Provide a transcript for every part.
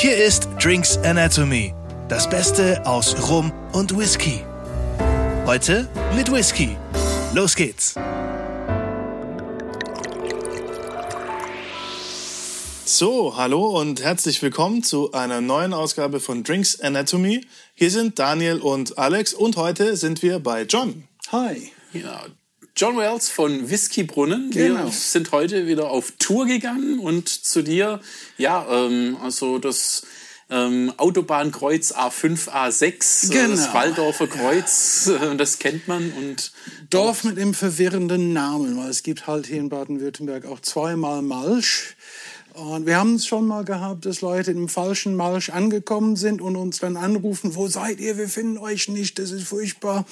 Hier ist Drinks Anatomy, das Beste aus Rum und Whisky. Heute mit Whisky. Los geht's. So, hallo und herzlich willkommen zu einer neuen Ausgabe von Drinks Anatomy. Hier sind Daniel und Alex und heute sind wir bei John. Hi. Ja, John Wells von Whiskybrunnen. Genau. Wir sind heute wieder auf Tour gegangen und zu dir, ja, ähm, also das ähm, Autobahnkreuz A5, A6, äh, Genau. das Waldorfer Kreuz, äh, das kennt man und Dorf mit dem verwirrenden Namen, weil es gibt halt hier in Baden-Württemberg auch zweimal Malsch. Und wir haben es schon mal gehabt, dass Leute im falschen Malsch angekommen sind und uns dann anrufen, wo seid ihr? Wir finden euch nicht, das ist furchtbar.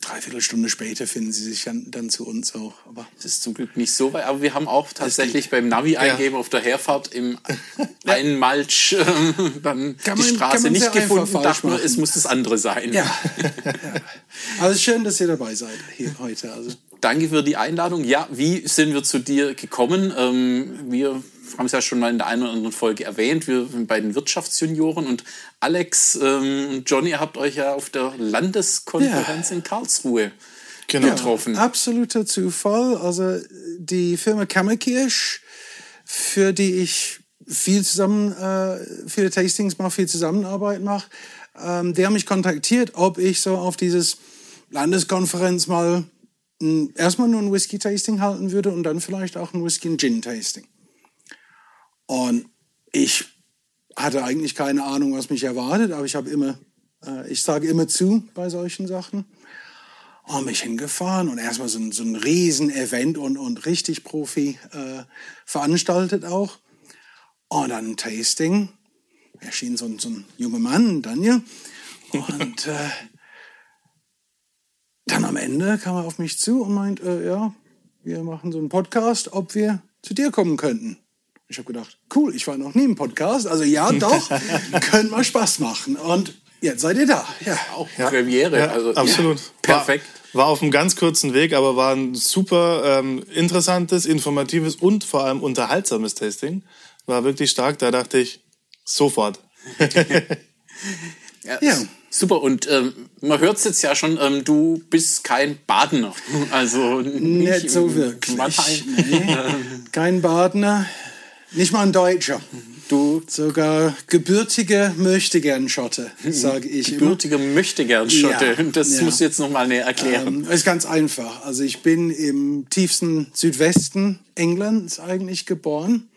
Dreiviertel Stunde später finden sie sich dann, dann zu uns auch. Aber das ist zum Glück nicht so weit, aber wir haben auch tatsächlich beim Navi eingeben auf der Herfahrt im einen Malch äh, dann Kann die man- Straße nicht gefunden, wir, machen. es muss das andere sein. ja. ja. Es ist schön, dass ihr dabei seid hier heute. Also. Danke für die Einladung. Ja, wie sind wir zu dir gekommen? Ähm, wir haben es ja schon mal in der einen oder anderen Folge erwähnt. Wir sind bei den Wirtschaftsjunioren und Alex ähm, Johnny, ihr habt euch ja auf der Landeskonferenz in Karlsruhe Genau. getroffen. Absoluter Zufall. Also die Firma Kammerkirsch, für die ich viel zusammen, äh, viele Tastings mache, viel Zusammenarbeit mache, ähm, die haben mich kontaktiert, ob ich so auf dieses Landeskonferenz mal mh, erstmal nur ein Whisky-Tasting halten würde und dann vielleicht auch ein Whisky- und Gin-Tasting. Und ich hatte eigentlich keine Ahnung, was mich erwartet, aber ich habe immer, äh, ich sage immer zu bei solchen Sachen und mich hingefahren und erstmal so ein, so ein Riesen-Event und, und richtig Profi äh, veranstaltet auch. Und dann ein Tasting. Erschien so ein, so ein junger Mann, Daniel. Und äh, dann am Ende kam er auf mich zu und meint, äh, ja, wir machen so einen Podcast, ob wir zu dir kommen könnten. Ich habe gedacht, cool, ich war noch nie im Podcast, also ja, doch, könnte mal Spaß machen. Und jetzt seid ihr da. Ja. Auch Premiere. Ja, also, absolut. perfekt. War, war auf einem ganz kurzen Weg, aber war ein super ähm, interessantes, informatives und vor allem unterhaltsames Tasting. War wirklich stark. Da dachte ich, sofort. Ja, Ja. Super, und ähm, man hört es jetzt ja schon, ähm, du bist kein Badener. Also nicht, Nicht so wirklich. Nee. Kein Badener, nicht mal ein Deutscher. Du Sogar gebürtige Möchtegern-Schotte, sage ich immer. gebürtiger Möchtegern-Schotte. Ja, das ja. musst du jetzt noch mal näher erklären. Ähm, ist ganz einfach. Also ich bin im tiefsten Südwesten Englands eigentlich geboren,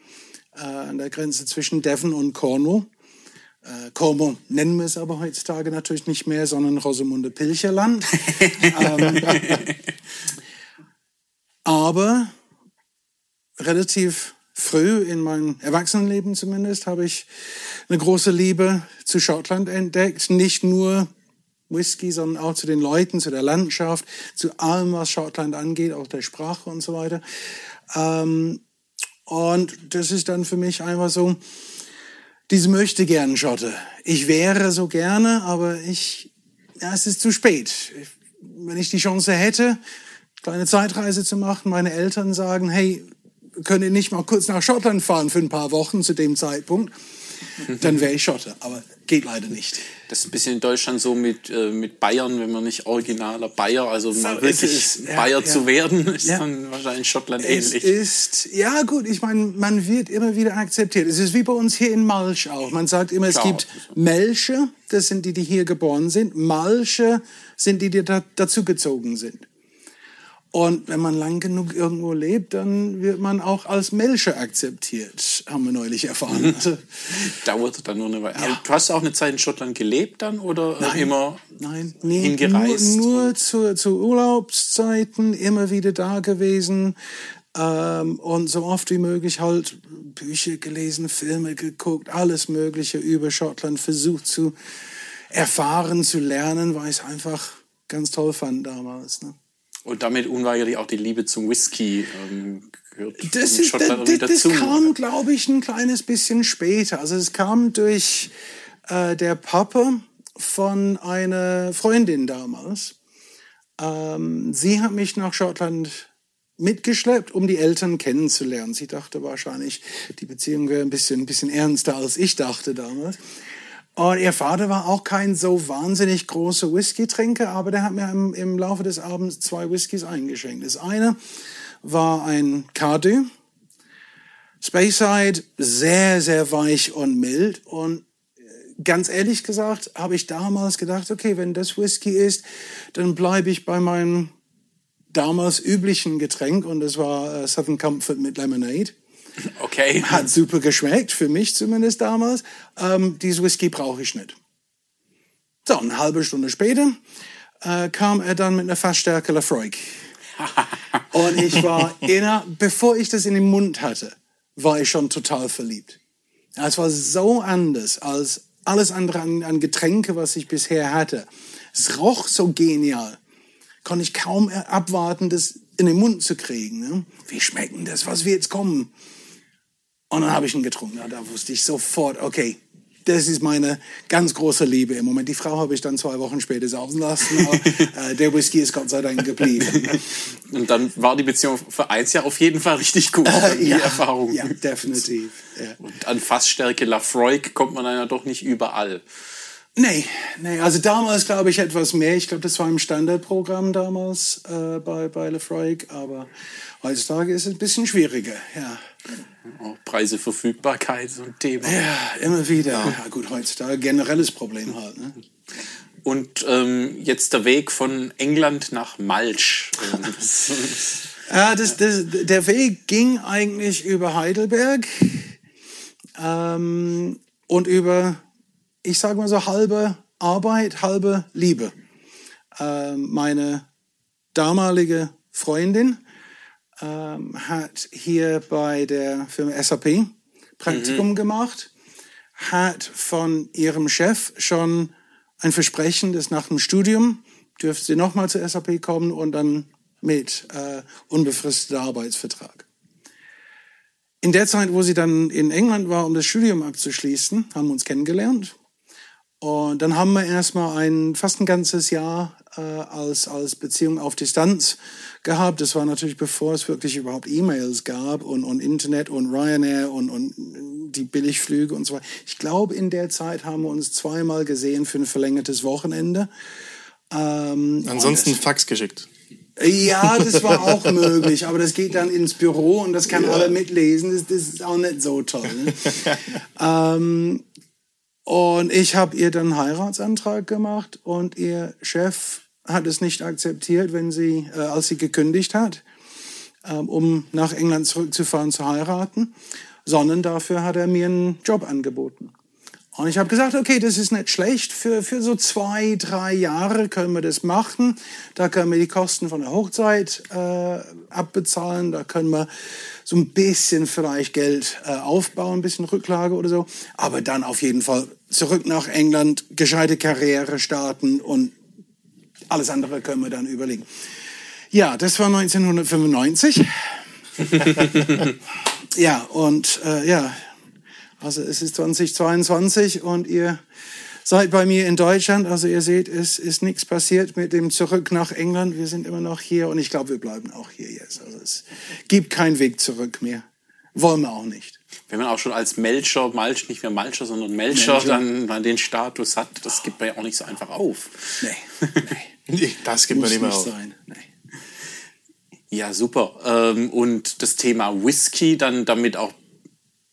äh, an der Grenze zwischen Devon und Cornwall. Äh, Cornwall nennen wir es aber heutzutage natürlich nicht mehr, sondern Rosamunde Pilcherland. ähm, aber relativ früh in meinem Erwachsenenleben zumindest habe ich eine große Liebe zu Schottland entdeckt. Nicht nur Whisky, sondern auch zu den Leuten, zu der Landschaft, zu allem, was Schottland angeht, auch der Sprache und so weiter. Ähm, und das ist dann für mich einfach so, diese möchte gern Schotte. Ich wäre so gerne, aber ich, ja, es ist zu spät. Ich, wenn ich die Chance hätte, kleine Zeitreise zu machen, meine Eltern sagen, hey, könnt ihr nicht mal kurz nach Schottland fahren für ein paar Wochen zu dem Zeitpunkt, dann wäre ich Schotte. Aber geht leider nicht. Das ist ein bisschen in Deutschland so mit, äh, mit Bayern, wenn man nicht originaler Bayer, also mal ist wirklich es. Ja, Bayer ja. zu werden, ist Ja. dann wahrscheinlich Schottland Es ähnlich. ist, ja gut, ich meine, man wird immer wieder akzeptiert. Es ist wie bei uns hier in Malsch auch. Man sagt immer, es Klar. gibt Melsche, das sind die, die hier geboren sind. Malsche sind die, die da, dazugezogen sind. Und wenn man lang genug irgendwo lebt, dann wird man auch als Melsche akzeptiert, haben wir neulich erfahren. Also, Dauert dann nur eine Weile. Aber Du hast auch eine Zeit in Schottland gelebt dann oder äh, immer Nein, nee, hingereist? Nur, nur zu, zu Urlaubszeiten immer wieder da gewesen ähm, und so oft wie möglich halt Bücher gelesen, Filme geguckt, alles Mögliche über Schottland versucht zu erfahren, zu lernen, weil ich es einfach ganz toll fand damals. Ne? Und damit unweigerlich auch die Liebe zum Whisky ähm, gehört Das, in ist, Schottland das, das kam, glaube ich, ein kleines bisschen später. Also es kam durch äh, der Papa von einer Freundin damals. Ähm, sie hat mich nach Schottland mitgeschleppt, um die Eltern kennenzulernen. Sie dachte wahrscheinlich, die Beziehung wäre ein bisschen, ein bisschen ernster, als ich dachte damals. Und ihr Vater war auch kein so wahnsinnig großer Whisky-Trinker, aber der hat mir im, im Laufe des Abends zwei Whiskys eingeschenkt. Das eine war ein Cardew, Speyside, sehr, sehr weich und mild. Und äh, ganz ehrlich gesagt, habe ich damals gedacht, okay, wenn das Whisky ist, dann bleibe ich bei meinem damals üblichen Getränk und das war äh, Southern Comfort mit Lemonade. Okay. Hat super geschmeckt, für mich zumindest damals. Ähm, dieses Whisky brauche ich nicht. So, eine halbe Stunde später äh, kam er dann mit einer Fassstärke Lafroig. und ich war inner, bevor ich das in den Mund hatte, war ich schon total verliebt. Es war so anders als alles andere an, an Getränke, was ich bisher hatte. Es roch so genial. Konnte ich kaum abwarten, das in den Mund zu kriegen. Ne? Wie schmecken das? Was wird jetzt kommen? Und dann habe ich ihn getrunken. Ja, da wusste ich sofort, okay, das ist meine ganz große Liebe im Moment. Die Frau habe ich dann zwei Wochen später sausen lassen, aber äh, der Whisky ist Gott sei Dank geblieben. Und dann war die Beziehung für eins Jahr auf jeden Fall richtig gut, Äh, die ja, Erfahrung. Ja, definitiv. Ja. Und an Fassstärke Lafroig kommt man dann ja doch nicht überall. Nee, nee, also damals glaube ich etwas mehr. Ich glaube, das war im Standardprogramm damals äh, bei, bei Lefroy, aber heutzutage ist es ein bisschen schwieriger, ja. Auch Preise, Verfügbarkeit, so ein Thema. Ja, immer wieder. Ja, gut, heutzutage generelles Problem halt. Ne? Und ähm, jetzt der Weg von England nach Malsch. Ja, das, das, der Weg ging eigentlich über Heidelberg ähm, und über, ich sage mal so, halbe Arbeit, halbe Liebe. Ähm, meine damalige Freundin ähm, hat hier bei der Firma SAP Praktikum gemacht, hat von ihrem Chef schon ein Versprechen, dass nach dem Studium dürfte sie nochmal zur SAP kommen und dann mit äh, unbefristeter Arbeitsvertrag. In der Zeit, wo sie dann in England war, um das Studium abzuschließen, haben wir uns kennengelernt. Und dann haben wir erstmal ein, fast ein ganzes Jahr äh, als, als Beziehung auf Distanz gehabt. Das war natürlich bevor es wirklich überhaupt E-Mails gab und, und Internet und Ryanair und, und die Billigflüge und so weiter. Ich glaube, in der Zeit haben wir uns zweimal gesehen für ein verlängertes Wochenende. Ähm, Ansonsten Fax geschickt. ja, das war auch möglich, aber das geht dann ins Büro und das kann alle mitlesen. Das, das ist auch nicht so toll. Ne? ähm, und ich habe ihr dann einen Heiratsantrag gemacht und ihr Chef hat es nicht akzeptiert, wenn sie, äh, als sie gekündigt hat, ähm, um nach England zurückzufahren zu heiraten, sondern dafür hat er mir einen Job angeboten. Und ich habe gesagt, okay, das ist nicht schlecht. Für, für so zwei, drei Jahre können wir das machen. Da können wir die Kosten von der Hochzeit äh, abbezahlen. Da können wir so ein bisschen vielleicht Geld äh, aufbauen, ein bisschen Rücklage oder so. Aber dann auf jeden Fall zurück nach England, gescheite Karriere starten und alles andere können wir dann überlegen. Ja, das war 1995. ja, und äh, ja, also es ist 2022 und ihr seid bei mir in Deutschland. Also ihr seht, es ist nichts passiert mit dem Zurück nach England. Wir sind immer noch hier und ich glaube, wir bleiben auch hier jetzt. Also es gibt keinen Weg zurück mehr. Wollen wir auch nicht. Wenn man auch schon als Melcher, Malch, nicht mehr Malcher, sondern Melcher, Melcher. dann, dann den Status hat, das gibt man ja auch nicht so einfach auf. Nee, nee. Das gibt man Muss nicht mehr nicht auf. sein. Nee. Ja, super. Ähm, und das Thema Whisky dann damit auch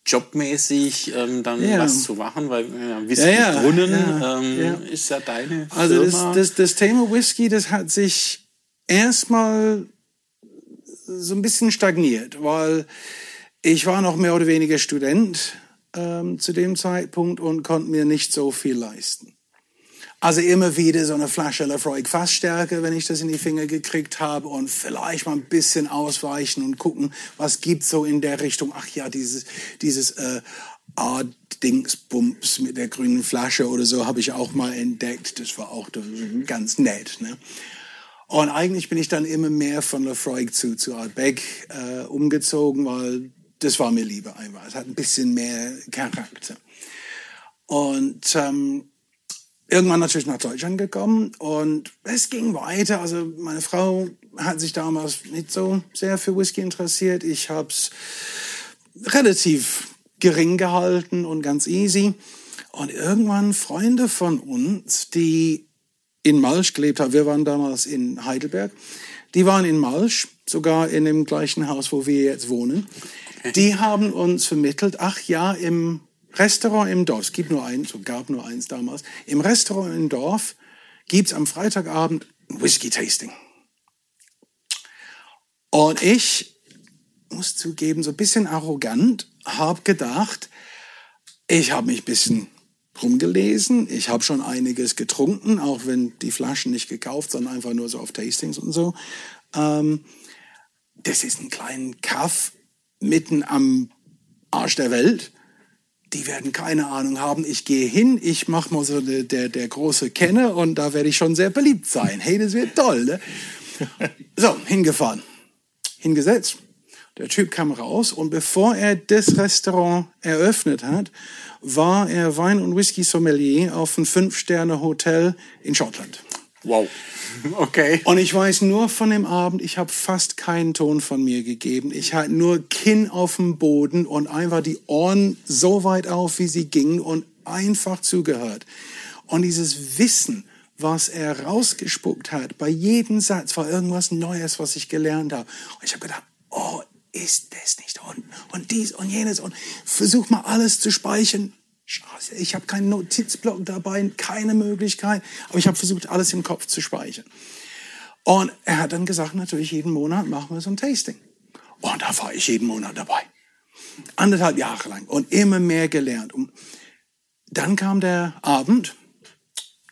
jobmäßig ähm, dann Ja. was zu machen, weil ja, Whisky Ja, ja, Brunnen ähm, ist ja deine Also das, Firma. das, das Thema Whisky, das hat sich erstmal so ein bisschen stagniert, weil ich war noch mehr oder weniger Student ähm, zu dem Zeitpunkt und konnte mir nicht so viel leisten. Also immer wieder so eine Flasche Lafroy Fassstärke, wenn ich das in die Finger gekriegt habe und vielleicht mal ein bisschen ausweichen und gucken, was gibt's so in der Richtung. Ach ja, dieses, dieses äh, Art Dingsbums mit der grünen Flasche oder so habe ich auch mal entdeckt. Das war auch ganz nett. Ne? Und eigentlich bin ich dann immer mehr von Lafroy zu, zu Art Beck äh, umgezogen, weil das war mir lieber einfach. Es hat ein bisschen mehr Charakter. Und ähm, irgendwann natürlich nach Deutschland gekommen und es ging weiter. Also meine Frau hat sich damals nicht so sehr für Whisky interessiert. Ich habe es relativ gering gehalten und ganz easy. Und irgendwann Freunde von uns, die in Malsch gelebt haben, wir waren damals in Heidelberg, die waren in Malsch, sogar in dem gleichen Haus, wo wir jetzt wohnen. Die haben uns vermittelt, ach ja, im Restaurant im Dorf, es gibt nur eins, es gab nur eins damals, im Restaurant im Dorf gibt's am Freitagabend ein Whisky-Tasting. Und ich muss zugeben, so ein bisschen arrogant, habe gedacht, ich habe mich ein bisschen rumgelesen, ich habe schon einiges getrunken, auch wenn die Flaschen nicht gekauft, sondern einfach nur so auf Tastings und so. Ähm, das ist ein kleiner Kaff mitten am Arsch der Welt. Die werden keine Ahnung haben. Ich gehe hin, ich mache mal so der, der, der große Kenner und da werde ich schon sehr beliebt sein. Hey, das wird toll. Ne? So, hingefahren, hingesetzt. Der Typ kam raus und bevor er das Restaurant eröffnet hat, war er Wein- und Whisky-Sommelier auf einem Fünf-Sterne-Hotel in Schottland. Wow. Okay. Und ich weiß nur von dem Abend, ich habe fast keinen Ton von mir gegeben. Ich hatte nur Kinn auf dem Boden und einfach die Ohren so weit auf, wie sie gingen und einfach zugehört. Und dieses Wissen, was er rausgespuckt hat, bei jedem Satz war irgendwas Neues, was ich gelernt habe. Und ich habe gedacht, oh, ist das nicht und, und dies und jenes und versuch mal alles zu speichern. Scheiße, ich habe keinen Notizblock dabei, keine Möglichkeit, aber ich habe versucht, alles im Kopf zu speichern. Und er hat dann gesagt, natürlich jeden Monat machen wir so ein Tasting. Und da war ich jeden Monat dabei. Anderthalb Jahre lang und immer mehr gelernt. Und dann kam der Abend,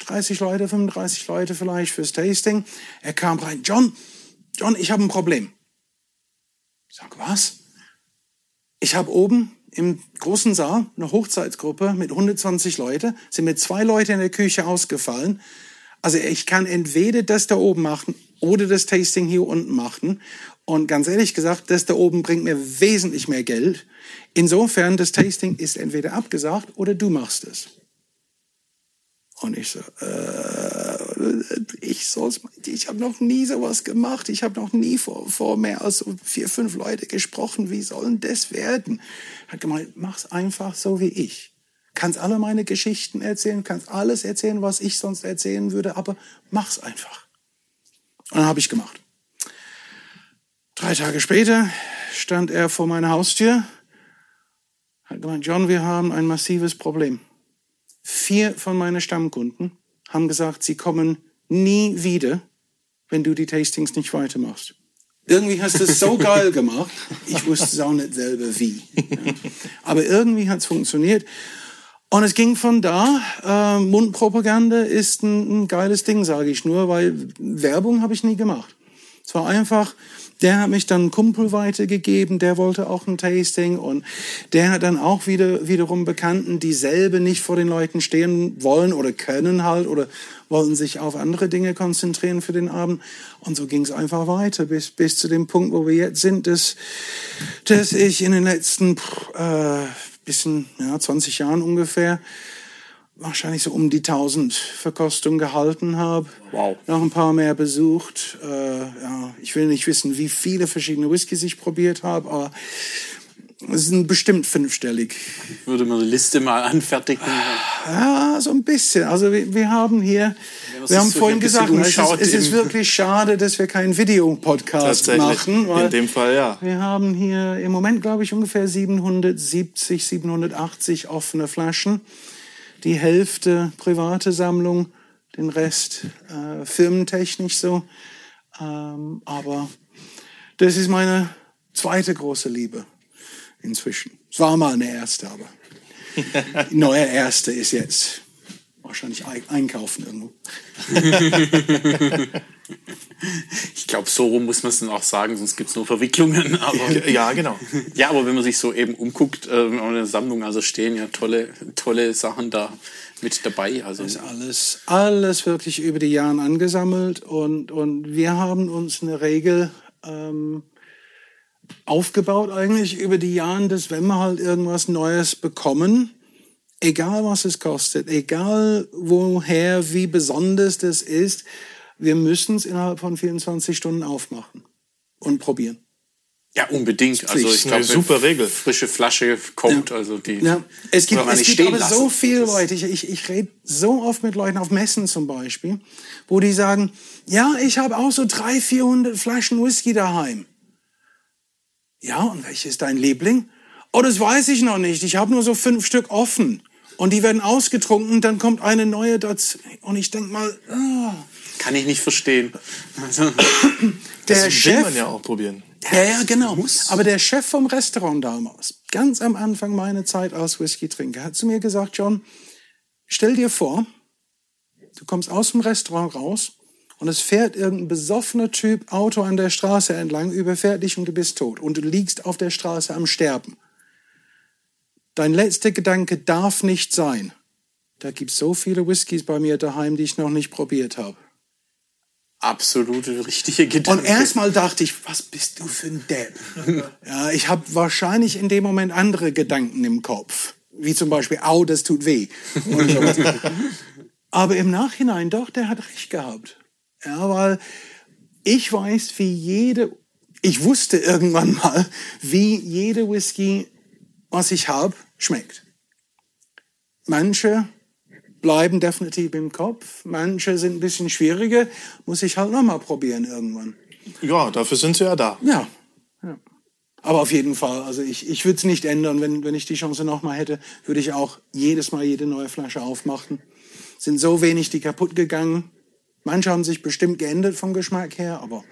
30 Leute, 35 Leute vielleicht fürs Tasting. Er kam rein, John, John, ich habe ein Problem. Ich sag, was? Ich habe oben im großen Saal eine Hochzeitsgruppe mit 120 Leute, sind mir zwei Leute in der Küche ausgefallen. Also ich kann entweder das da oben machen oder das Tasting hier unten machen. Und ganz ehrlich gesagt, das da oben bringt mir wesentlich mehr Geld. Insofern, das Tasting ist entweder abgesagt oder du machst es. Und ich so, äh, ich soll's, ich habe noch nie sowas gemacht. Ich habe noch nie vor, vor mehr als vier, fünf Leute gesprochen. Wie sollen das werden? Hat gemeint, mach's einfach so wie ich. Kannst alle meine Geschichten erzählen, kannst alles erzählen, was ich sonst erzählen würde, aber mach's einfach. Und dann habe ich gemacht. Drei Tage später stand er vor meiner Haustür, hat gemeint, John, wir haben ein massives Problem. Vier von meinen Stammkunden haben gesagt, sie kommen nie wieder, wenn du die Tastings nicht weitermachst. Irgendwie hast du es so geil gemacht. Ich wusste es auch nicht selber wie. Aber irgendwie hat es funktioniert. Und es ging von da. Äh, Mundpropaganda ist ein, ein geiles Ding, sage ich nur, weil Werbung habe ich nie gemacht. Es war einfach, der hat mich dann einen Kumpel weitergegeben, der wollte auch ein Tasting und der hat dann auch wieder, wiederum Bekannten, die selber nicht vor den Leuten stehen wollen oder können halt oder wollten sich auf andere Dinge konzentrieren für den Abend. Und so ging es einfach weiter bis, bis zu dem Punkt, wo wir jetzt sind, dass, dass ich in den letzten äh, bisschen, ja, 20 Jahren ungefähr wahrscheinlich so um die 1000 Verkostungen gehalten habe. Wow. Noch ein paar mehr besucht. Äh, ja, ich will nicht wissen, wie viele verschiedene Whiskys ich probiert habe, aber es sind bestimmt fünfstellig. Würde man die Liste mal anfertigen? Ja, so ein bisschen. Also wir, wir haben hier, man wir haben vorhin gesagt, es ist, es ist wirklich schade, dass wir keinen Videopodcast machen. In dem Fall ja. wir haben hier im Moment, glaube ich, ungefähr 770, 780 offene Flaschen. Die Hälfte private Sammlung, den Rest äh, firmentechnisch so. Ähm, aber das ist meine zweite große Liebe inzwischen. Es war mal eine erste, aber neue erste ist jetzt wahrscheinlich ein- einkaufen irgendwo. Ich glaube, so rum muss man es dann auch sagen, sonst gibt es nur Verwicklungen. Aber Ja, genau. ja, aber wenn man sich so eben umguckt, äh, in der Sammlung, also stehen ja tolle, tolle Sachen da mit dabei. Also ist alles, alles wirklich über die Jahre angesammelt und, und wir haben uns eine Regel ähm, aufgebaut eigentlich über die Jahre, dass wenn wir halt irgendwas Neues bekommen, egal was es kostet, egal woher, wie besonders das ist, wir müssen es innerhalb von 24 Stunden aufmachen und probieren. Ja, unbedingt. Also ich Eine glaube, super Regel. frische Flasche kommt, also die Ja, es gibt, es gibt aber lassen. so viele Leute, ich, ich, ich rede so oft mit Leuten auf Messen zum Beispiel, wo die sagen, ja, ich habe auch so 300, 400 Flaschen Whisky daheim. Ja, und welches ist dein Liebling? Oh, das weiß ich noch nicht. Ich habe nur so fünf Stück offen. Und die werden ausgetrunken, dann kommt eine neue dazu. Und ich denk mal, ah, Kann ich nicht verstehen. Also, der Das will Chef, man ja auch probieren. Ja, ja, genau. Aber der Chef vom Restaurant damals, ganz am Anfang meiner Zeit als Whisky-Trinker, hat zu mir gesagt, John, stell dir vor, du kommst aus dem Restaurant raus und es fährt irgendein besoffener Typ Auto an der Straße entlang, überfährt dich und du bist tot. Und du liegst auf der Straße am Sterben. Dein letzter Gedanke darf nicht sein, da gibt's so viele Whiskys bei mir daheim, die ich noch nicht probiert habe. absolute richtige Gedanke. Und erstmal dachte ich, was bist du für ein Depp? ja, ich habe wahrscheinlich in dem Moment andere Gedanken im Kopf. Wie zum Beispiel, au, das tut weh. Aber im Nachhinein doch, der hat recht gehabt. Ja, weil ich weiß, wie jede, ich wusste irgendwann mal, wie jede Whisky, was ich habe, schmeckt. Manche bleiben definitiv im Kopf, manche sind ein bisschen schwieriger, muss ich halt nochmal probieren irgendwann. Ja, dafür sind sie ja da. Ja. ja. Aber auf jeden Fall, also ich, ich würde es nicht ändern, wenn, wenn ich die Chance nochmal hätte, würde ich auch jedes Mal jede neue Flasche aufmachen. Sind so wenig die kaputt gegangen. Manche haben sich bestimmt geändert vom Geschmack her, aber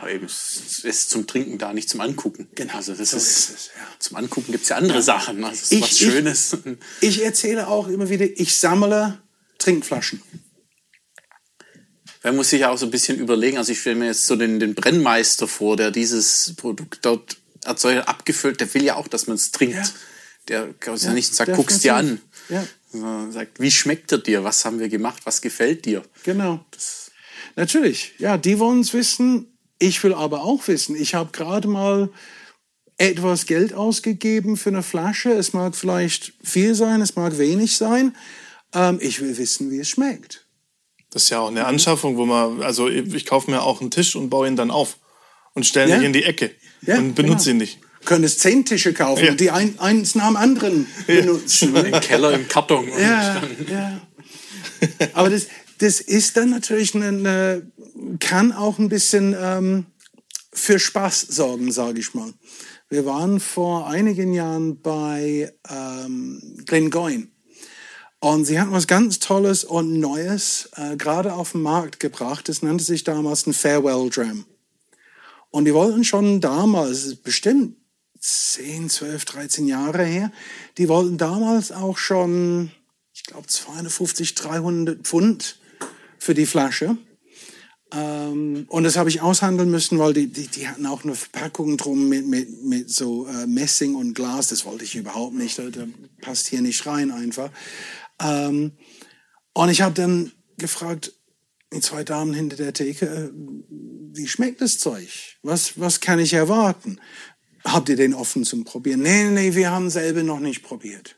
Aber eben, es ist zum Trinken da, nicht zum Angucken. Genau, Also das so ist, ist es, ja. zum Angucken gibt's ja andere Sachen. Also es ist Ich- was ich- Schönes. ich erzähle auch immer wieder, ich sammle Trinkflaschen. Man muss sich ja auch so ein bisschen überlegen. Also ich stelle mir jetzt so den, den Brennmeister vor, der dieses Produkt dort erzeugt, abgefüllt, der will ja auch, dass man es trinkt. Ja. Der kann ja, Ja, nicht sagt, guck's dir an. Ja. Sondern sagt, wie schmeckt er dir? Was haben wir gemacht? Was gefällt dir? Genau. Natürlich, ja, die wollen es wissen. Ich will aber auch wissen. Ich habe gerade mal etwas Geld ausgegeben für eine Flasche. Es mag vielleicht viel sein, es mag wenig sein. Ähm, ich will wissen, wie es schmeckt. Das ist ja auch eine Anschaffung, wo man, also ich, ich kaufe mir auch einen Tisch und baue ihn dann auf und stelle Ja. ihn in die Ecke Ja, und benutze genau. ihn nicht. Könntest zehn Tische kaufen Ja. und die ein, eins nach dem anderen benutzen. Im Keller, im Karton. Und Ja, ja. Aber das, das ist dann natürlich eine kann auch ein bisschen ähm, für Spaß sorgen, sage ich mal. Wir waren vor einigen Jahren bei ähm, Glengoyne und sie hatten was ganz Tolles und Neues äh, gerade auf den Markt gebracht. Das nannte sich damals ein Farewell Dram. Und die wollten schon damals, es bestimmt 10, 12, 13 Jahre her, die wollten damals auch schon, ich glaube, 250, 300 Pfund für die Flasche. Ähm, und das habe ich aushandeln müssen, weil die, die, die hatten auch eine Verpackung drum mit, mit, mit so äh, Messing und Glas. Das wollte ich überhaupt nicht. Da, da passt hier nicht rein einfach. Ähm, und ich habe dann gefragt, die zwei Damen hinter der Theke, äh, wie schmeckt das Zeug? Was, was kann ich erwarten? Habt ihr den offen zum Probieren? Nee, nee, wir haben selber noch nicht probiert.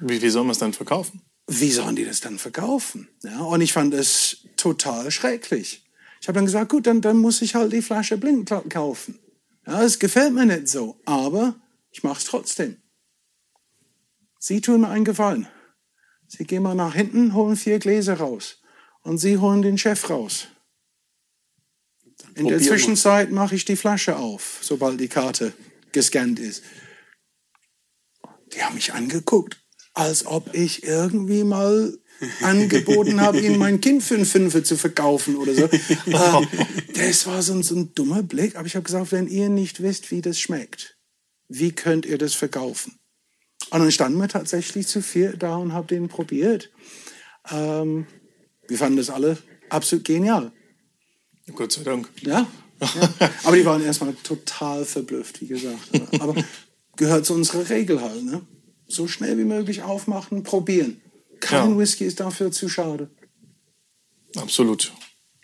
Wie, wie soll man es dann verkaufen? Wie sollen die das dann verkaufen? Ja, und ich fand es total schrecklich. Ich habe dann gesagt, gut, dann, dann muss ich halt die Flasche blind kaufen. Ja, es gefällt mir nicht so, aber ich mache es trotzdem. Sie tun mir einen Gefallen. Sie gehen mal nach hinten, holen vier Gläser raus. Und Sie holen den Chef raus. In der. Zwischenzeit mache ich die Flasche auf, sobald die Karte gescannt ist. Die haben mich angeguckt, als ob ich irgendwie mal angeboten habe, ihnen mein Kind für einen Fünfer zu verkaufen oder so. Äh, das war so ein, so ein dummer Blick. Aber ich habe gesagt, wenn ihr nicht wisst, wie das schmeckt, wie könnt ihr das verkaufen? Und dann standen wir tatsächlich zu vier da und haben den probiert. Ähm, wir fanden das alle absolut genial. Gott sei Dank. Ja. ja. Aber die waren erstmal total verblüfft, wie gesagt. Aber gehört zu unserer Regel halt. Ne? So schnell wie möglich aufmachen, probieren. Kein Ja. Whisky ist dafür zu schade. Absolut.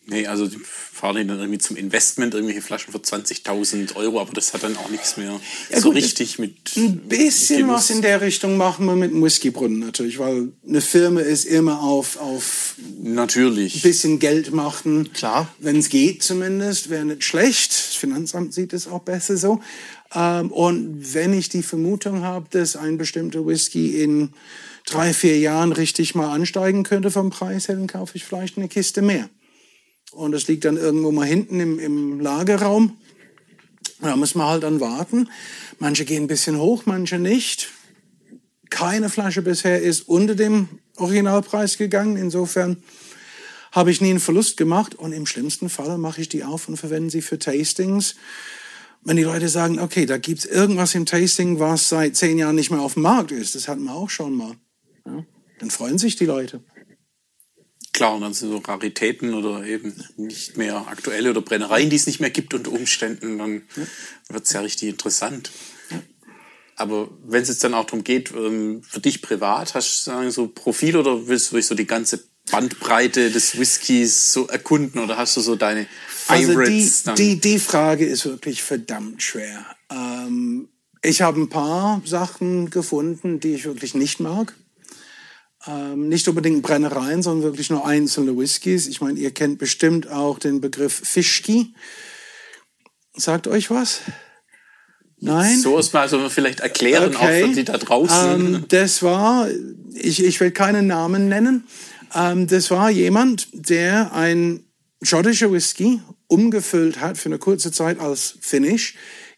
Nee, also die fahren die dann irgendwie zum Investment, irgendwelche Flaschen für 20.000 Euro, aber das hat dann auch nichts mehr Ja, so gut, richtig mit. Ein bisschen Genuss. was in der Richtung machen wir mit einem Whiskybrunnen natürlich, weil eine Firma ist immer auf, auf Natürlich. ein bisschen Geld machen. Klar. Wenn es geht zumindest, wäre nicht schlecht. Das Finanzamt sieht es auch besser so. Ähm, und wenn ich die Vermutung habe, dass ein bestimmter Whisky in drei, vier Jahren richtig mal ansteigen könnte vom Preis her, dann kaufe ich vielleicht eine Kiste mehr. Und das liegt dann irgendwo mal hinten im, im Lagerraum. Da muss man halt dann warten. Manche gehen ein bisschen hoch, manche nicht. Keine Flasche bisher ist unter dem Originalpreis gegangen. Insofern habe ich nie einen Verlust gemacht. Und im schlimmsten Falle mache ich die auf und verwende sie für Tastings. Wenn die Leute sagen, okay, da gibt's irgendwas im Tasting, was seit zehn Jahren nicht mehr auf dem Markt ist, das hatten wir auch schon mal. Ja, dann freuen sich die Leute. Klar, und dann sind so Raritäten oder eben nicht mehr aktuelle oder Brennereien, die es nicht mehr gibt unter Umständen, dann wird's ja richtig interessant. Aber wenn es jetzt dann auch darum geht, ähm, für dich privat, hast du sagen, so Profil oder willst du wirklich so die ganze Bandbreite des Whiskys so erkunden oder hast du so deine Also die, Favorites? die, die Frage ist wirklich verdammt schwer. Ähm, ich habe ein paar Sachen gefunden, die ich wirklich nicht mag. Ähm, nicht unbedingt Brennereien, sondern wirklich nur einzelne Whiskys. Ich meine, ihr kennt bestimmt auch den Begriff Fischki. Sagt euch was? Nein? so ist mal so vielleicht erklären, auch für die da draußen. Ähm, das war, ich, ich will keinen Namen nennen, ähm, das war jemand, der ein schottischer Whisky umgefüllt hat für eine kurze Zeit als Finish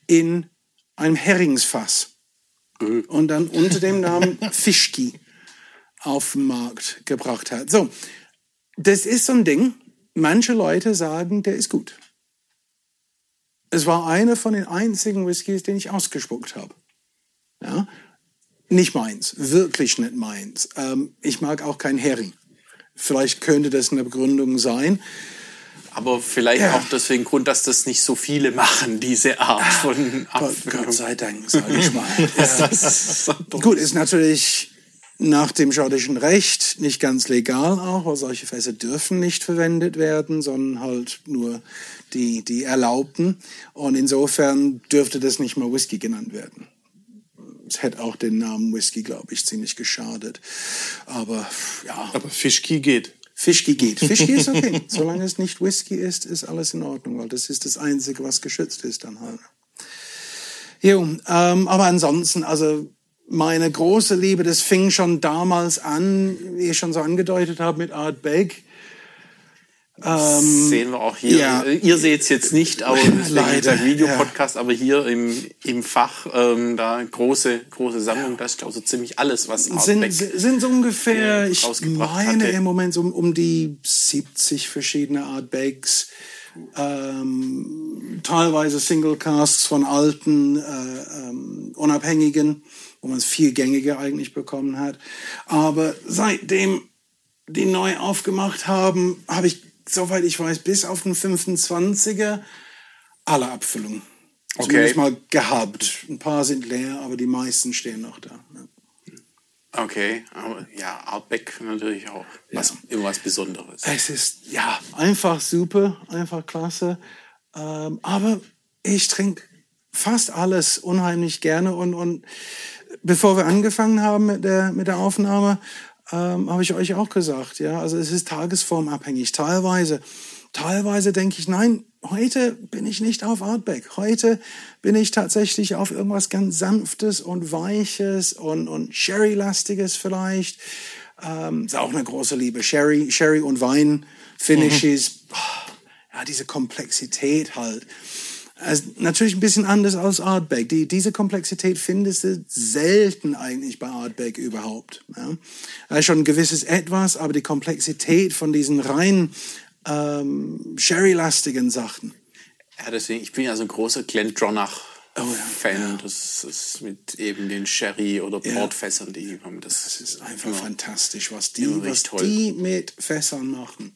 in einem Heringsfass. Und dann unter dem Namen Fischki auf den Markt gebracht hat. So, das ist so ein Ding. Manche Leute sagen, der ist gut. Es war einer von den einzigen Whiskys, den ich ausgespuckt habe. Ja? Nicht meins, wirklich nicht meins. Ähm, ich mag auch kein Hering. Vielleicht könnte das eine Begründung sein. Aber vielleicht Ja. auch deswegen Grund, dass das nicht so viele machen, diese Art von Gott, Abfüllung. Gott sei Dank, sage ich mal. ja. Gut, ist natürlich nach dem schottischen Recht nicht ganz legal auch, weil solche Fässer dürfen nicht verwendet werden, sondern halt nur die, die erlaubten. Und insofern dürfte das nicht mal Whisky genannt werden. Es hätte auch den Namen Whisky, glaube ich, ziemlich geschadet. Aber ja, Aber Fischki geht. Fischki geht. Fischki ist okay. Solange es nicht Whisky ist, ist alles in Ordnung, weil das ist das Einzige, was geschützt ist dann halt. Jo, ähm, aber ansonsten, also meine große Liebe, das fing schon damals an, wie ich schon so angedeutet habe, mit Art Beck. Sehen wir auch hier. ja. Ihr seht es jetzt nicht, aber Leider, Videopodcast, aber hier im, im Fach ähm, da große große Sammlung, da ist also ziemlich alles, was sind, sind so ungefähr, äh, ich meine hatte. im Moment so um, um die 70 verschiedene Art Bakes. Ähm, teilweise Single Casts von alten, äh, ähm, unabhängigen, wo man es viel gängiger eigentlich bekommen hat. Aber seitdem die neu aufgemacht haben, habe ich, soweit ich weiß, bis auf den 25er alle Abfüllungen. Okay. Zumindest mal gehabt. Ein paar sind leer, aber die meisten stehen noch da. ne? Okay, aber ja, Outback natürlich auch was, immer was Besonderes. Es ist ja einfach super, einfach klasse. Ähm, aber ich trinke fast alles unheimlich gerne. Und, und bevor wir angefangen haben mit der, mit der Aufnahme, ähm, habe ich euch auch gesagt, ja, also es ist tagesformabhängig. Teilweise, teilweise denke ich, nein, heute bin ich nicht auf Artback. Heute bin ich tatsächlich auf irgendwas ganz Sanftes und Weiches und, und Sherry-lastiges vielleicht. Ähm, ist auch eine große Liebe. Sherry, Sherry und Wein, Finishes, boah, ja, diese Komplexität halt. Also natürlich ein bisschen anders als Artback. Die, diese Komplexität findest du selten eigentlich bei Artback überhaupt. Ja. Ist schon ein gewisses Etwas, aber die Komplexität von diesen rein ähm, Sherry-lastigen Sachen. Ja, deswegen, ich bin ja so ein großer Glendronach. Oh ja, Fan, das ist mit eben den Sherry- oder. Portfässern, die haben. Das, Das ist einfach fantastisch, was die, was toll. die mit Fässern machen.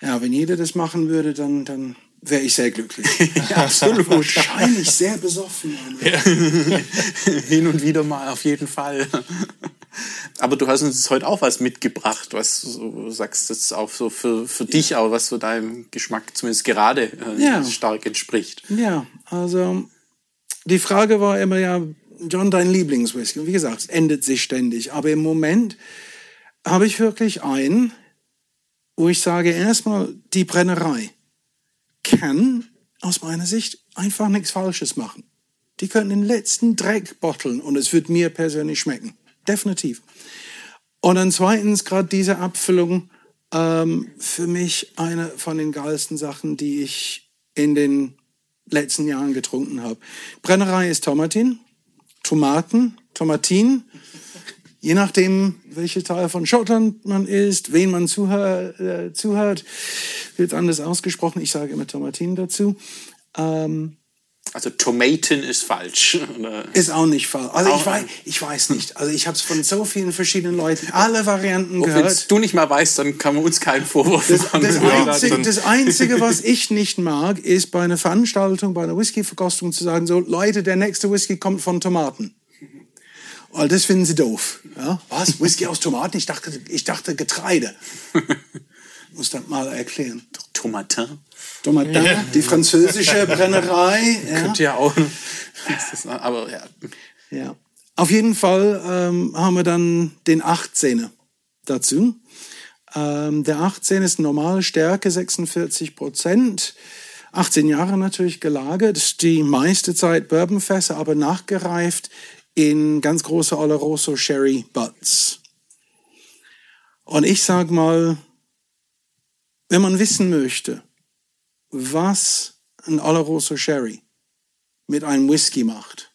Ja, wenn jeder das machen würde, dann, dann wäre ich sehr glücklich. ja, absolut. Wahrscheinlich sehr besoffen. Hin und wieder mal, auf jeden Fall. Aber du hast uns heute auch was mitgebracht, was du sagst jetzt auch so für, für dich, aber was so deinem Geschmack zumindest gerade äh, Ja. stark entspricht. Ja, also die Frage war immer ja, John, dein Lieblingswhisky. Und wie gesagt, es ändert sich ständig. Aber im Moment habe ich wirklich einen, wo ich sage, erstmal, die Brennerei kann aus meiner Sicht einfach nichts Falsches machen. Die können den letzten Dreck botteln und es wird mir persönlich schmecken. Definitiv. Und dann zweitens, gerade diese Abfüllung, ähm, für mich eine von den geilsten Sachen, die ich in den letzten Jahren getrunken habe. Brennerei ist Tomatin, Tomaten, Tomatin. Je nachdem, welcher Teil von Schottland man ist, wen man zuhör, äh, zuhört, wird anders ausgesprochen. Ich sage immer Tomatin dazu. Ähm, Also Tomaten ist falsch. Oder? ist auch nicht falsch. Also Auch- ich weiß, ich weiß nicht. Also ich habe es von so vielen verschiedenen Leuten, alle Varianten Wenn gehört. du nicht mal weißt, dann kann man uns keinen Vorwurf Das, machen. das, Ja, Einzige, das Einzige, was ich nicht mag, ist bei einer Veranstaltung, bei einer Whisky-Verkostung zu sagen, so, Leute, der nächste Whisky kommt von Tomaten. Weil das finden sie doof. Ja? Was? Whisky aus Tomaten? Ich dachte, ich dachte Getreide. Muss das mal erklären. Tomatin. Tomatin, die französische Brennerei. Ja. Könnte ja auch. Aber ja. Ja. Auf jeden Fall ähm, haben wir dann den 18er dazu. Ähm, der 18 ist normale Stärke, 46 Prozent. 18 Jahre natürlich gelagert, die meiste Zeit Bourbonfässer, aber nachgereift in ganz große Oloroso Sherry Butts. Und ich sag mal, wenn man wissen möchte, was ein Oloroso Sherry mit einem Whisky macht,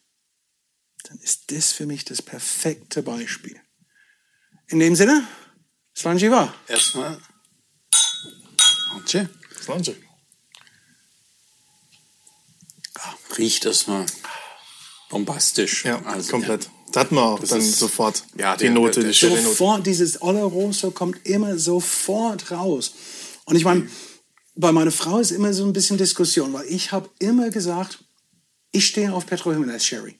dann ist das für mich das perfekte Beispiel. In dem Sinne, Slanjiva. Erstmal. Antje. Wahnsinn. Riecht erstmal bombastisch. Ja, Also, komplett. Da hatten wir auch Das dann ist- sofort Ja, die der- Note, der- die stille Note. Sofort, dieses Oloroso kommt immer sofort raus. Und ich meine, bei meiner Frau ist immer so ein bisschen Diskussion, weil ich habe immer gesagt, ich stehe auf Petro Jimenez Sherry.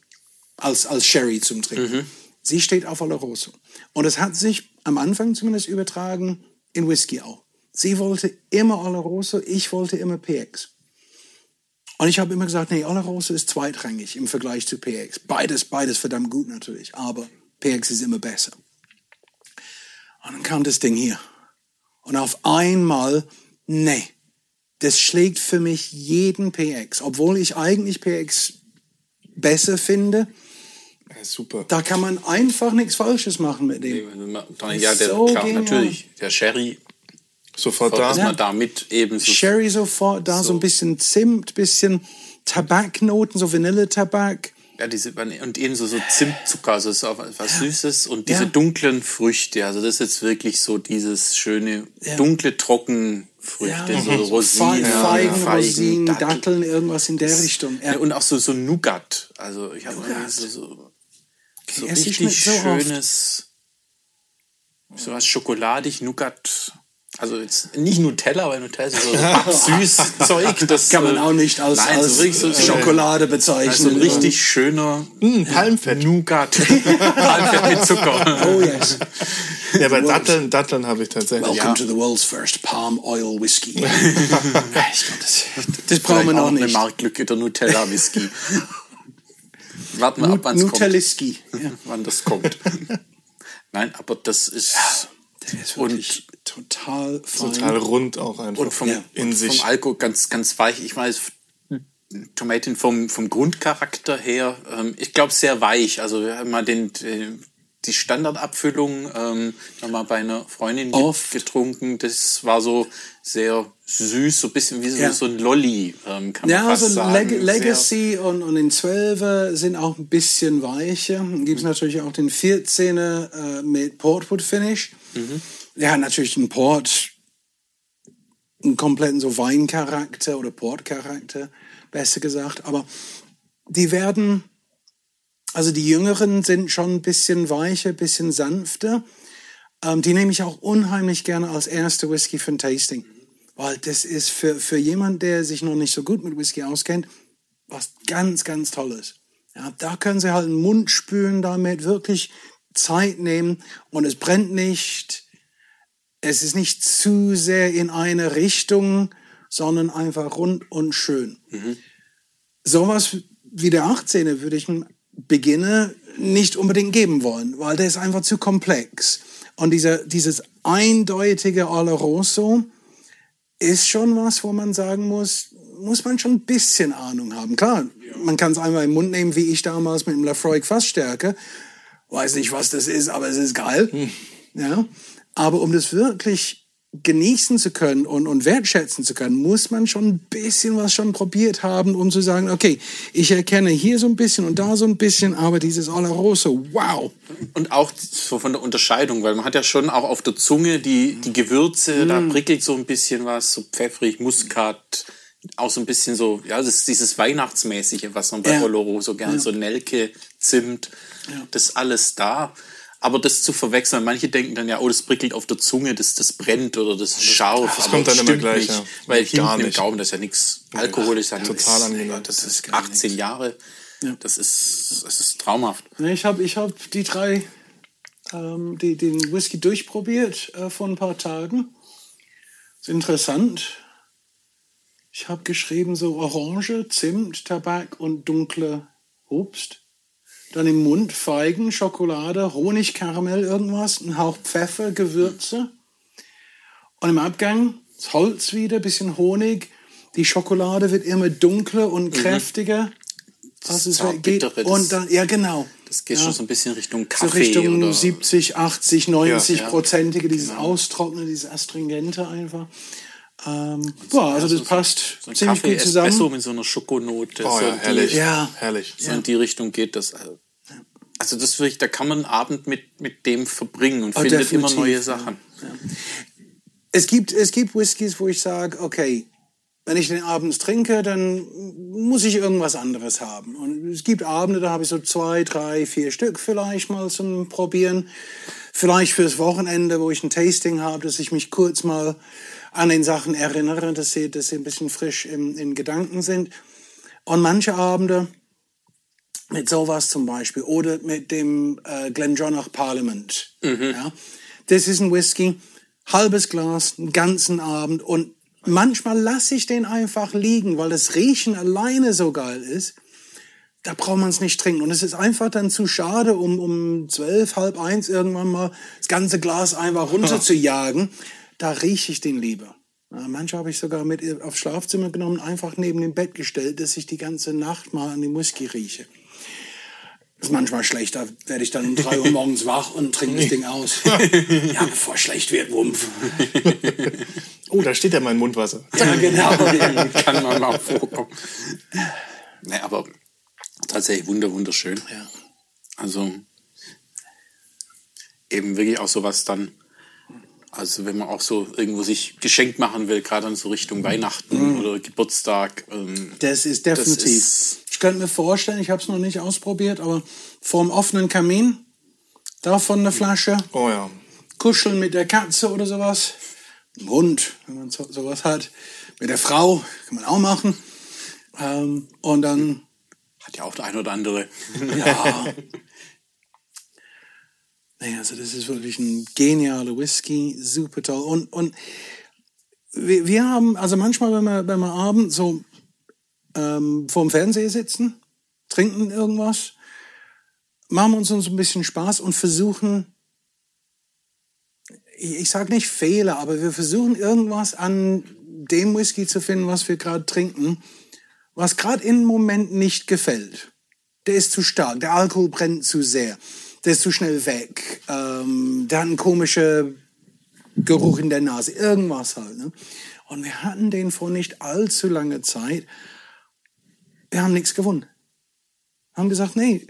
Als, als Sherry zum Trinken. Sie steht auf Oloroso. Und es hat sich am Anfang zumindest übertragen in Whisky auch. Sie wollte immer Oloroso, ich wollte immer PX. Und ich habe immer gesagt, nee, Oloroso ist zweitrangig im Vergleich zu PX. Beides, beides verdammt gut natürlich, aber PX ist immer besser. Und dann kam das Ding hier. Und auf einmal, nee, das schlägt für mich jeden PX. Obwohl ich eigentlich PX besser finde, Ja, super. da kann man einfach nichts Falsches machen mit dem. Ja, der, So klar, natürlich. Der Sherry, Sofort dass da. man damit eben so Sherry sofort, da so, ein bisschen Zimt, bisschen Tabaknoten, so Vanilletabak. Ja, diese, und eben so, so Zimtzucker, also auch was Süßes und diese Ja. dunklen Früchte, also das ist jetzt wirklich so dieses schöne, dunkle Trockenfrüchte, so Rosinen, Fe- Feigen, Feigen, Rosinen, Datteln. Datteln, irgendwas in der Richtung. Ja, Ja. und auch so, so Nougat, also ich habe so, so, so richtig so schönes, so was schokoladig, Nougat, also jetzt nicht Nutella, weil Nutella ist so süß Zeug, das Kann man äh, auch nicht als, nein, als so Schokolade bezeichnen. ein richtig schöner Hm, Palmfett. Nougat. Palmfett mit Zucker. Oh yes. Ja, bei Datteln, Datteln habe ich tatsächlich. Welcome to the world's first palm oil whiskey. ich glaub, das, das brauchen wir auch noch eine nicht. Marktlücke der Nutella Whisky. Warten wir ab, wann es kommt. Nutelliski. Ja. Wann das kommt. Nein, aber das ist Der ist Und- total fein. Total rund auch einfach. und vom, Ja. in und sich. vom Alkohol ganz ganz weich. Ich weiß Tomaten vom vom Grundcharakter her, ähm, ich glaube sehr weich. Also wir haben mal den, den die Standardabfüllung ähm, nochmal bei einer Freundin Oft. getrunken. Das war so sehr süß, so ein bisschen wie so, Ja. so ein Lolli, ähm, kann man Ja, fast also sagen. Leg Sehr- Legacy und, und den 12er sind auch ein bisschen weicher. Gibt es natürlich auch den 14er äh, mit Portwood Finish. Der hat natürlich einen Port, einen kompletten so Weincharakter oder Portcharakter, besser gesagt. Aber die werden, also die Jüngeren sind schon ein bisschen weicher, ein bisschen sanfter. Ähm, die nehme ich auch unheimlich gerne als erste Whisky für ein Tasting. Weil das ist für, für jemand, der sich noch nicht so gut mit Whisky auskennt, was ganz, ganz Tolles. Ja, da können Sie halt den Mund spülen damit, wirklich Zeit nehmen und es brennt nicht. Es ist nicht zu sehr in eine Richtung, sondern einfach rund und schön. Mhm. Sowas wie der 18. würde ich einem Beginner nicht unbedingt geben wollen, weil der ist einfach zu komplex. Und dieser, dieses eindeutige Oloroso ist schon was, wo man sagen muss, muss man schon ein bisschen Ahnung haben. Klar, man kann es einmal im Mund nehmen, wie ich damals mit dem Lafroy Fassstärke. Weiß nicht, was das ist, aber es ist geil. Hm. Ja. Aber um das wirklich genießen zu können und, und wertschätzen zu können, muss man schon ein bisschen was schon probiert haben, um zu sagen, okay, ich erkenne hier so ein bisschen und da so ein bisschen, aber dieses Oloroso, wow. Und auch so von der Unterscheidung, weil man hat ja schon auch auf der Zunge die, die Gewürze, mm. da prickelt so ein bisschen was, so pfeffrig, Muskat, auch so ein bisschen so, ja, das ist dieses Weihnachtsmäßige, was man bei ja. Oloroso gerne, ja. so Nelke, Zimt, ja. das alles da. Aber das zu verwechseln, manche denken dann ja, oh, das prickelt auf der Zunge, das, das brennt oder das ist scharf. Das kommt dann immer gleich, nicht, ja. Weil hinten im Gaumen, das ist ja nichts. Alkohol ist ja total angenehm. Das ist 18 nix. Jahre. Ja. Das ist, das ist traumhaft. Ich habe ich hab die drei, ähm, die, den Whisky durchprobiert äh, vor ein paar Tagen. ist interessant. Ich habe geschrieben so Orange, Zimt, Tabak und dunkle Obst. Dann im Mund Feigen, Schokolade, Honig, Karamell, irgendwas, ein Hauch Pfeffer, Gewürze. Und im Abgang das Holz wieder, bisschen Honig. Die Schokolade wird immer dunkler und mhm. kräftiger. Das es geht. Und dann, ja, genau. Das geht ja. schon so ein bisschen Richtung Kaffee. So Richtung oder 70, 80, 90 ja, Prozentige, dieses genau. Austrocknen, dieses Astringente einfach. Ähm, boah, also das passt so ziemlich Kaffee, gut zusammen. Espresso mit so einer Schokonote. Oh, so ja, herrlich. Die, ja. herrlich. So in die Richtung geht das. Also das wirklich, da kann man einen Abend mit, mit dem verbringen und oh, findet definitiv. immer neue Sachen. Ja. Es, gibt, es gibt Whiskys, wo ich sage, okay, wenn ich den abends trinke, dann muss ich irgendwas anderes haben. Und es gibt Abende, da habe ich so zwei, drei, vier Stück vielleicht mal zum Probieren. Vielleicht fürs Wochenende, wo ich ein Tasting habe, dass ich mich kurz mal an den Sachen erinnere, dass sie, dass sie ein bisschen frisch in, in Gedanken sind. Und manche Abende, mit sowas zum Beispiel oder mit dem äh, Glendronach Parliament. Mhm. Ja. Das ist ein Whisky, halbes Glas, einen ganzen Abend und manchmal lasse ich den einfach liegen, weil das Riechen alleine so geil ist. Da braucht man es nicht trinken. Und es ist einfach dann zu schade, um, um zwölf, halb eins irgendwann mal das ganze Glas einfach runter zu jagen. Da rieche ich den lieber. Manche habe ich sogar mit aufs Schlafzimmer genommen, einfach neben dem Bett gestellt, dass ich die ganze Nacht mal an dem Whisky rieche ist manchmal schlecht, da werde ich dann um drei Uhr morgens wach und trinke das Ding aus. ja, bevor es schlecht wird, Wumpf. oh, da steht ja mein Mundwasser. Ja, genau. Kann man mal vorkommen. Nee, aber tatsächlich wunder, wunderschön. Ja. Also eben wirklich auch sowas dann, also wenn man auch so irgendwo sich geschenkt machen will, gerade dann so Richtung Weihnachten mhm. oder Geburtstag. Ähm, das ist definitiv. Das ist, könnte mir vorstellen, ich habe es noch nicht ausprobiert, aber vorm offenen Kamin, davon eine Flasche. Oh ja. Kuscheln mit der Katze oder sowas. Im Hund, wenn man so, sowas hat. Mit der Frau, kann man auch machen. Ähm, und dann. Hat ja auch der ein oder andere. Ja. nee, also das ist wirklich ein genialer Whisky, super toll. Und, und wir, wir haben, also manchmal, wenn wir, wenn wir abends so ähm, vorm Fernseher sitzen, trinken irgendwas, machen uns uns ein bisschen Spaß und versuchen, ich, ich sage nicht Fehler, aber wir versuchen irgendwas an dem Whisky zu finden, was wir gerade trinken, was gerade im Moment nicht gefällt. Der ist zu stark, der Alkohol brennt zu sehr, der ist zu schnell weg, ähm, der hat einen komischen Geruch in der Nase, irgendwas halt. Ne? Und wir hatten den vor nicht allzu langer Zeit wir haben nichts gewonnen. Wir haben gesagt, nee,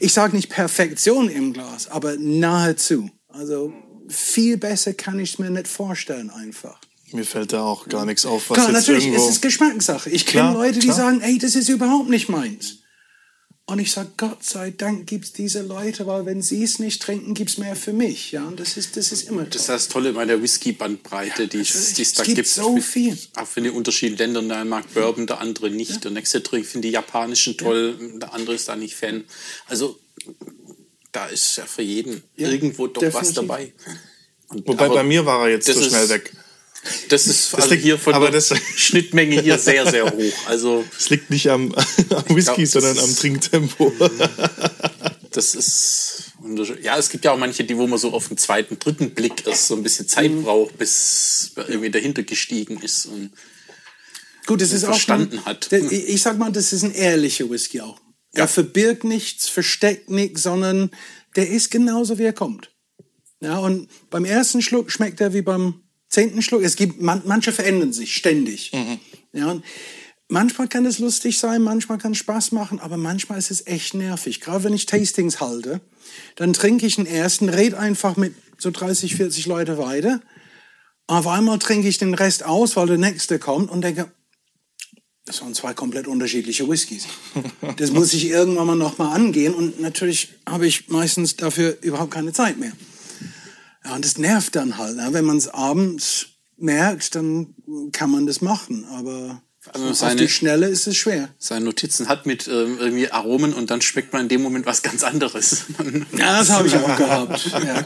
ich sage nicht Perfektion im Glas, aber nahezu. Also viel besser kann ich es mir nicht vorstellen einfach. Mir fällt da auch gar nichts auf, was Klar, jetzt natürlich, irgendwo... es ist Geschmackssache. Ich kenne Leute, die klar. sagen, ey, das ist überhaupt nicht meins. Und ich sage, Gott sei Dank gibt es diese Leute, weil wenn sie es nicht trinken, gibt es mehr für mich. Ja, und das ist, das ist immer toll. Das ist das Tolle bei der Whisky-Bandbreite, die es die es es da gibt gibt. so viel. Auch für die unterschiedlichen Länder. Der eine mag Bourbon, der andere nicht. Der nächste trinkt, findet die japanischen toll, der andere ist da nicht Fan. Also da ist ja für jeden Ja, irgendwo doch was definitiv. dabei. Und, Wobei aber bei mir war er jetzt das so ist- schnell weg. Das ist also liegt- hier von aber der das- Schnittmenge hier sehr, sehr hoch. Also Es liegt nicht am, am Whisky, glaub, das sondern ist- am Trinktempo. das ist ja, es gibt ja auch manche, die wo man so auf den zweiten, dritten Blick erst so ein bisschen Zeit Mhm. braucht, bis man irgendwie dahinter gestiegen ist. Und Gut, das ist auch verstanden ein- hat. der- Ich ich sag mal, das ist ein ehrlicher Whisky auch. Er verbirgt nichts, versteckt nichts, sondern der ist genauso, wie er kommt. Ja, und beim ersten Schluck schmeckt er wie beim zehnten Schluck. Es gibt, man, manche verändern sich ständig. Ja, und manchmal kann es lustig sein, manchmal kann es Spaß machen, aber manchmal ist es echt nervig. Gerade wenn ich Tastings halte, dann trinke ich den ersten, red einfach mit so 30, 40 Leute weiter. Auf einmal trinke ich den Rest aus, weil der nächste kommt und denke, das waren zwei komplett unterschiedliche Whiskys. Das muss ich irgendwann mal noch mal angehen und natürlich habe ich meistens dafür überhaupt keine Zeit mehr. Ja, und das nervt dann halt. Ne? Wenn man es abends merkt, dann kann man das machen, aber auf seine- die Schnelle ist es schwer. seine Notizen hat mit ähm, irgendwie Aromen und dann schmeckt man in dem Moment was ganz anderes. Ja, das habe ich auch gehabt. Ja, ja.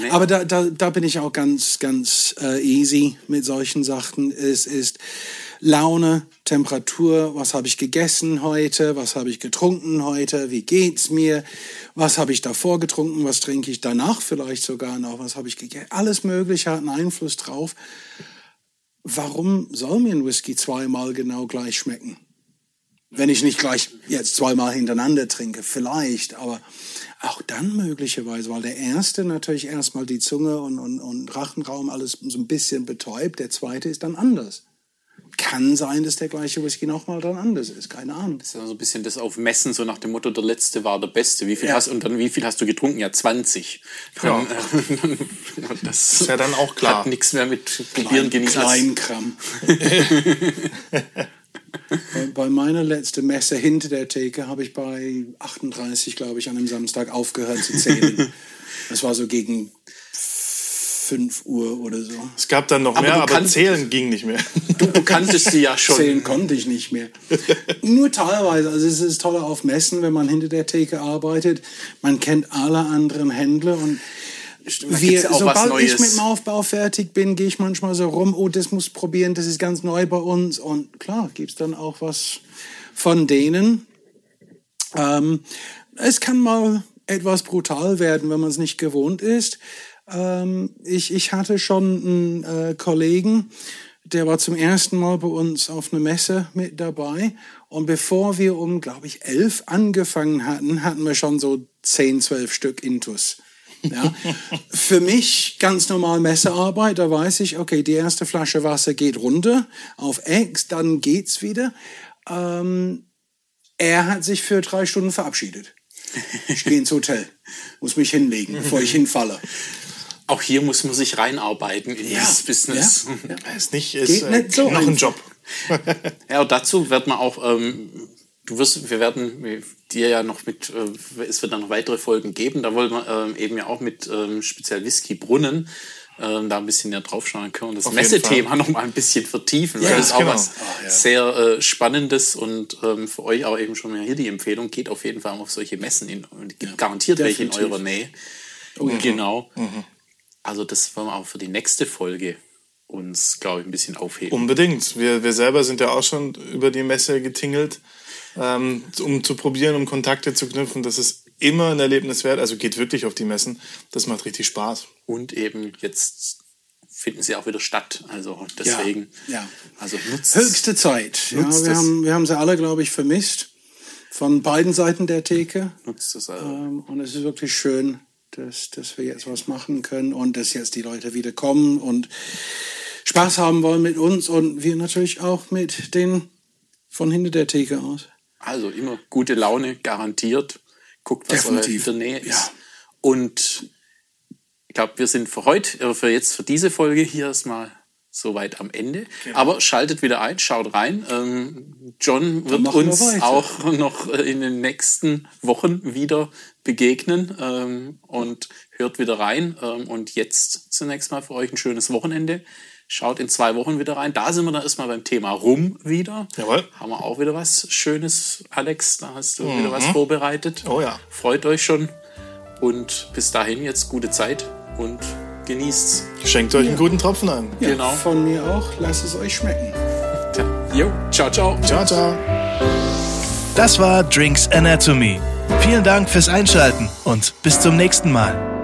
Nee. Aber da, da, da bin ich auch ganz, ganz äh, easy mit solchen Sachen. Es ist Laune, Temperatur, was habe ich gegessen heute, was habe ich getrunken heute, wie geht's mir, was habe ich davor getrunken, was trinke ich danach vielleicht sogar noch, was habe ich gegessen. Alles Mögliche hat einen Einfluss drauf. Warum soll mir ein Whisky zweimal genau gleich schmecken? Wenn ich nicht gleich jetzt zweimal hintereinander trinke, vielleicht, aber auch dann möglicherweise, weil der erste natürlich erstmal die Zunge und, und, und Rachenraum alles so ein bisschen betäubt, der zweite ist dann anders. Kann sein, dass der gleiche Whisky nochmal dann anders ist, keine Ahnung. Das ist ja so ein bisschen das auf Messen, so nach dem Motto, der letzte war der Beste. Wie viel Ja. hast und dann wie viel hast du getrunken? Ja, 20. Dann, äh, das Ist ja dann auch klar. Hat nichts mehr mit Probieren genießen. Kleinkram. bei, bei meiner letzten Messe hinter der Theke habe ich bei 38, glaube ich, an einem Samstag aufgehört zu zählen. Das war so gegen 5 Uhr oder so. Es gab dann noch Aber mehr, aber kannst- zählen ging nicht mehr. Du, du kanntest die ja schon. Zählen konnte ich nicht mehr. Nur teilweise. Also es ist toll auf Messen, wenn man hinter der Theke arbeitet. Man kennt alle anderen Händler und wir, sobald ich mit dem Aufbau fertig bin, gehe ich manchmal so rum, oh, das muss probieren, das ist ganz neu bei uns. Und klar, gibt's dann auch was von denen. Ähm, es kann mal etwas brutal werden, wenn man es nicht gewohnt ist. Ähm, ich, ich hatte schon einen äh, Kollegen, der war zum ersten Mal bei uns auf einer Messe mit dabei. Und bevor wir um, glaube ich, elf angefangen hatten, hatten wir schon so zehn, zwölf Stück Intus. Ja. Für mich ganz normal Messearbeit, da weiß ich, okay, die erste Flasche Wasser geht runter auf X, dann geht's wieder. Ähm, er hat sich für drei Stunden verabschiedet. Ich gehe ins Hotel, muss mich hinlegen, bevor ich hinfalle. Auch hier muss man sich reinarbeiten in Ja. dieses Business. Ja. Ist nicht, ist Geht äh, nicht so noch ein. Job. Ja, und dazu wird man auch, ähm, du wirst, wir werden dir ja noch mit, äh, es wird dann noch weitere Folgen geben, da wollen wir ähm, eben ja auch mit ähm, speziell Whisky Brunnen ähm, da ein bisschen näher draufschauen können und das Auf Messethema noch mal ein bisschen vertiefen, weil Ja, das ist auch genau. was Ah, ja. sehr äh, Spannendes und ähm, für euch auch eben schon mal hier die Empfehlung, geht auf jeden Fall auf solche Messen in, und es gibt garantiert welche in definitiv. eurer Nähe. Genau. Also das wollen wir auch für die nächste Folge uns, glaube ich, ein bisschen aufheben. Unbedingt. Wir, wir selber sind ja auch schon über die Messe getingelt, ähm, um zu probieren, um Kontakte zu knüpfen. Das ist immer ein Erlebnis wert. Also geht wirklich auf die Messen. Das macht richtig Spaß. Und eben jetzt finden sie auch wieder statt. Also deswegen. ja. Also nutzt Höchste Zeit. Ja, Nutzt wir, es. haben, wir haben sie alle, glaube ich, vermisst. Von beiden Seiten der Theke. Nutzt es also. Ähm, und es ist wirklich schön, dass, dass wir jetzt was machen können und dass jetzt die Leute wieder kommen und Spaß haben wollen mit uns und wir natürlich auch mit den von hinter der Theke aus. Also immer gute Laune, garantiert. Guckt, was Definitiv. in der Nähe ist. Ja. Und ich glaube, wir sind für heute, äh, für jetzt, für diese Folge hier erstmal soweit am Ende. Aber schaltet wieder ein, schaut rein. Ähm, John wird wir uns weiter. auch noch in den nächsten Wochen wieder begegnen ähm, und hört wieder rein. Ähm, und jetzt zunächst mal für euch ein schönes Wochenende. Schaut in zwei Wochen wieder rein. Da sind wir dann erstmal beim Thema Rum wieder. Jawohl. Haben wir auch wieder was Schönes, Alex. Da hast du wieder was vorbereitet. Oh ja. Freut euch schon. Und bis dahin jetzt gute Zeit und genießt's. Schenkt euch einen guten Tropfen ein. Ja, Genau. Von mir auch. Lasst es euch schmecken. Tja, Jo, ciao, ciao. Ciao, ciao. Das war Drinks Anatomy. Vielen Dank fürs Einschalten und bis zum nächsten Mal.